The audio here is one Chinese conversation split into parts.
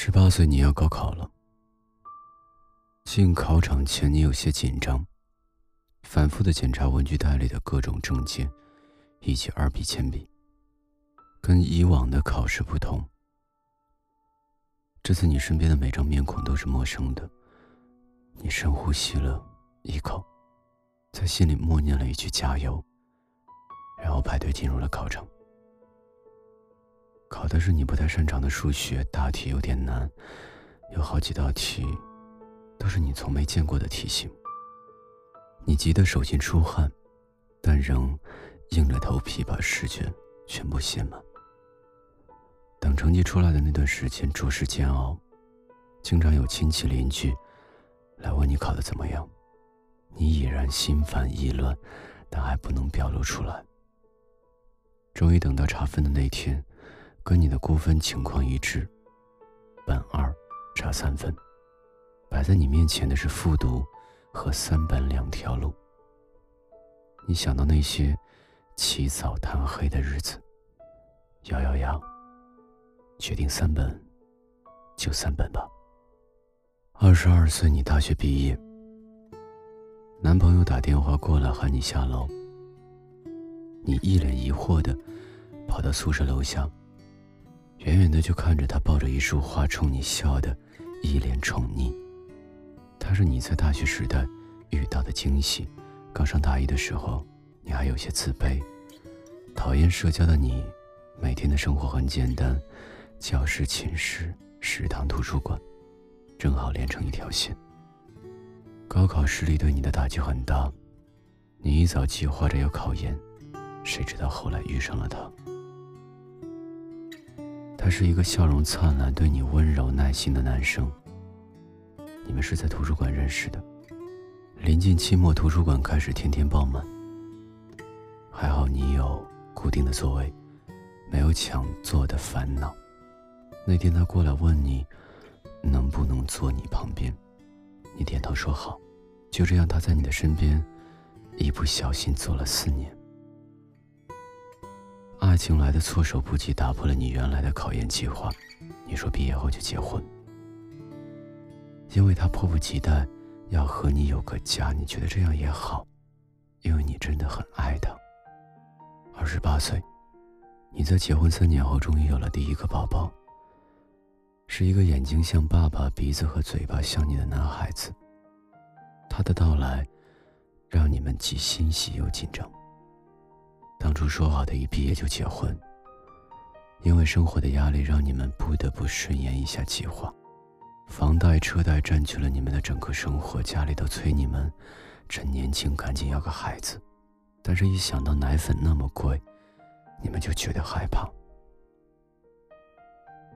十八岁，你要高考了。进考场前，你有些紧张，反复的检查文具袋里的各种证件，以及二 B 铅笔。跟以往的考试不同，这次你身边的每张面孔都是陌生的。你深呼吸了一口，在心里默念了一句“加油”，然后排队进入了考场。考的是你不太擅长的数学，大题有点难，有好几道题都是你从没见过的题型。你急得手心出汗，但仍硬着头皮把试卷全部写满。等成绩出来的那段时间，着实煎熬，经常有亲戚邻居来问你考得怎么样，你已然心烦意乱，但还不能表露出来。终于等到查分的那天。跟你的估分情况一致，本二差三分，摆在你面前的是复读和三本两条路。你想到那些起早贪黑的日子，咬咬牙，决定三本就三本吧。二十二岁，你大学毕业，男朋友打电话过来喊你下楼，你一脸疑惑的跑到宿舍楼下。远远的就看着他抱着一束花冲你笑的，一脸宠溺。他是你在大学时代遇到的惊喜。刚上大一的时候，你还有些自卑，讨厌社交的你，每天的生活很简单，教室、寝室、食堂、图书馆，正好连成一条线。高考失利对你的打击很大，你一早计划着要考研，谁知道后来遇上了他。他是一个笑容灿烂、对你温柔耐心的男生。你们是在图书馆认识的。临近期末，图书馆开始天天爆满。还好你有固定的座位，没有抢座的烦恼。那天他过来问你，能不能坐你旁边，你点头说好。就这样，他在你的身边，一不小心坐了四年。情来的措手不及，打破了你原来的考研计划。你说毕业后就结婚，因为他迫不及待要和你有个家。你觉得这样也好，因为你真的很爱他。二十八岁，你在结婚三年后终于有了第一个宝宝，是一个眼睛像爸爸、鼻子和嘴巴像你的男孩子。他的到来，让你们既欣喜又紧张。当初说好的一毕业就结婚，因为生活的压力让你们不得不顺延一下计划。房贷、车贷占据了你们的整个生活，家里都催你们趁年轻赶紧要个孩子。但是，一想到奶粉那么贵，你们就觉得害怕。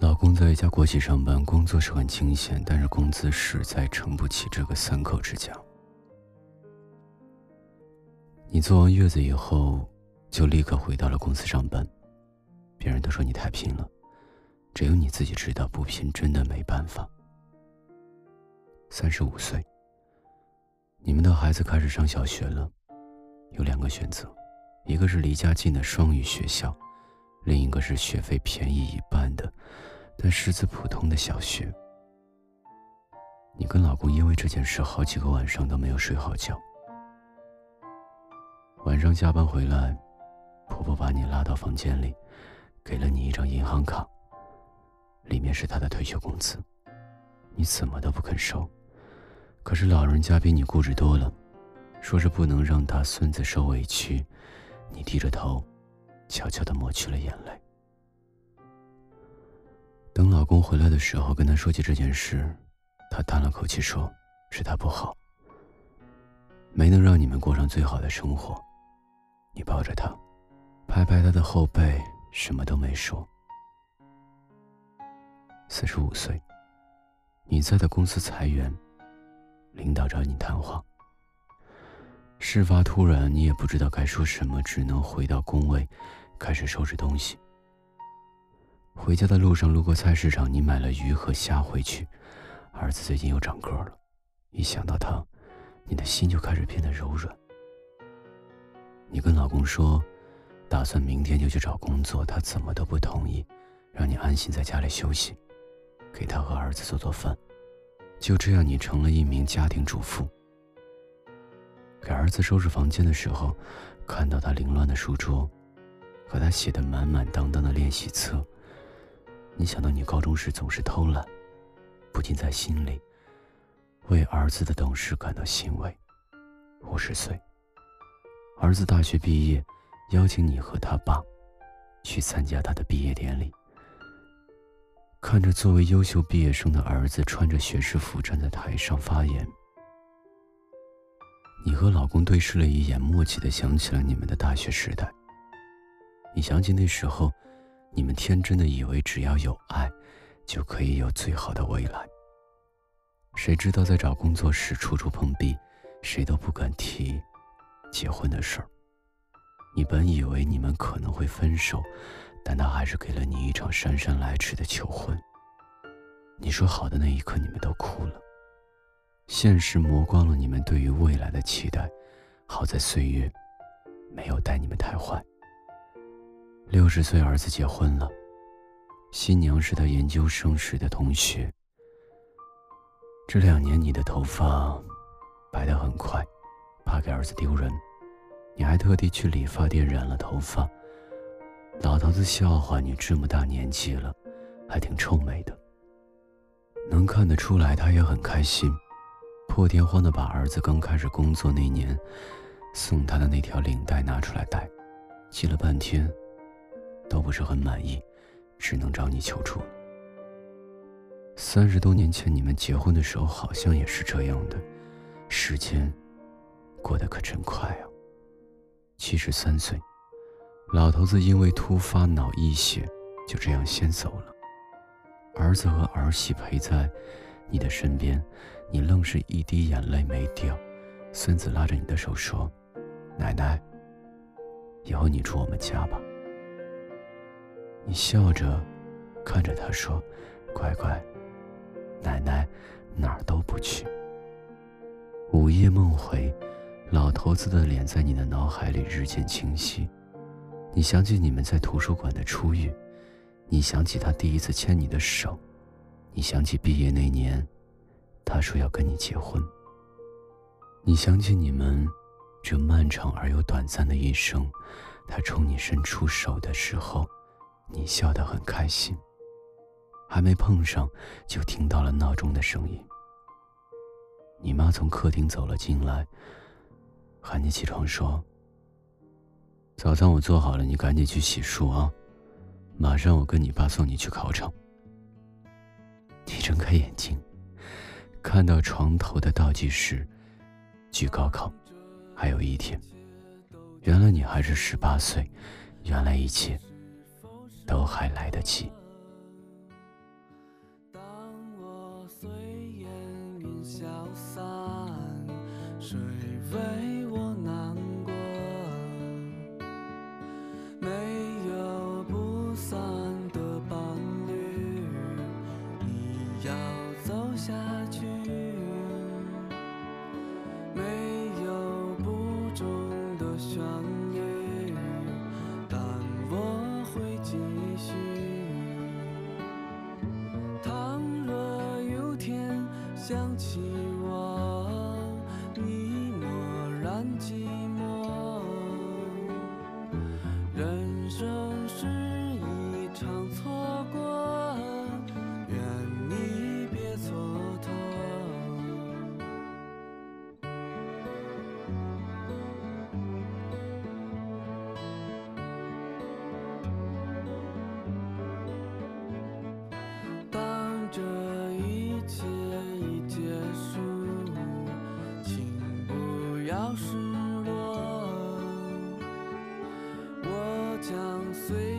老公在一家国企上班，工作是很清闲，但是工资实在撑不起这个三口之家。你坐完月子以后。就立刻回到了公司上班，别人都说你太拼了，只有你自己知道不拼真的没办法。三十五岁，你们的孩子开始上小学了，有两个选择，一个是离家近的双语学校，另一个是学费便宜一半的，但师资普通的小学。你跟老公因为这件事好几个晚上都没有睡好觉，晚上加班回来。婆婆把你拉到房间里，给了你一张银行卡，里面是她的退休工资，你怎么都不肯收。可是老人家比你固执多了，说是不能让他孙子受委屈。你低着头，悄悄地抹去了眼泪。等老公回来的时候，跟他说起这件事，他叹了口气说：“是他不好，没能让你们过上最好的生活。”你抱着他。拍拍他的后背，什么都没说。四十五岁，你在的公司裁员，领导找你谈话。事发突然，你也不知道该说什么，只能回到工位，开始收拾东西。回家的路上路过菜市场，你买了鱼和虾回去。儿子最近又长个了，一想到他，你的心就开始变得柔软。你跟老公说。打算明天就去找工作，他怎么都不同意，让你安心在家里休息。给他和儿子做做饭。就这样，你成了一名家庭主妇。给儿子收拾房间的时候，看到他凌乱的书桌，和他写的满满当当的练习册，你想到你高中时总是偷懒，不禁在心里为儿子的懂事感到欣慰。五十岁，儿子大学毕业，邀请你和他爸去参加他的毕业典礼。看着作为优秀毕业生的儿子穿着学士服站在台上发言，你和老公对视了一眼，默契的想起了你们的大学时代。你想起那时候，你们天真的以为只要有爱，就可以有最好的未来。谁知道在找工作时处处碰壁，谁都不敢提结婚的事儿。你本以为你们可能会分手。但他还是给了你一场姗姗来迟的求婚。你说好的那一刻，你们都哭了。现实磨光了你们对于未来的期待。好在岁月没有待你们太坏。六十岁儿子结婚了，新娘是他研究生时的同学。这两年你的头发白得很快，怕给儿子丢人，你还特地去理发店染了头发。老头子笑话你这么大年纪了，还挺臭美的。能看得出来，他也很开心，破天荒的把儿子刚开始工作那年送他的那条领带拿出来戴，系了半天，都不是很满意，只能找你求助。三十多年前你们结婚的时候，好像也是这样的，时间过得可真快啊！七十三岁。老头子因为突发脑溢血，就这样先走了。儿子和儿媳陪在你的身边，你愣是一滴眼泪没掉。孙子拉着你的手说：“奶奶，以后你住我们家吧。”你笑着看着他说：“乖乖，奶奶哪儿都不去。”午夜梦回，老头子的脸在你的脑海里日渐清晰。你想起你们在图书馆的初遇，你想起他第一次牵你的手，你想起毕业那年，他说要跟你结婚。你想起你们这漫长而又短暂的一生，他冲你伸出手的时候，你笑得很开心。还没碰上，就听到了闹钟的声音。你妈从客厅走了进来，喊你起床说。早餐我做好了，你赶紧去洗漱啊！马上我跟你爸送你去考场。你睁开眼睛，看到床头的倒计时，距高考还有一天。原来你还是十八岁，原来一切都还来得及。想起。随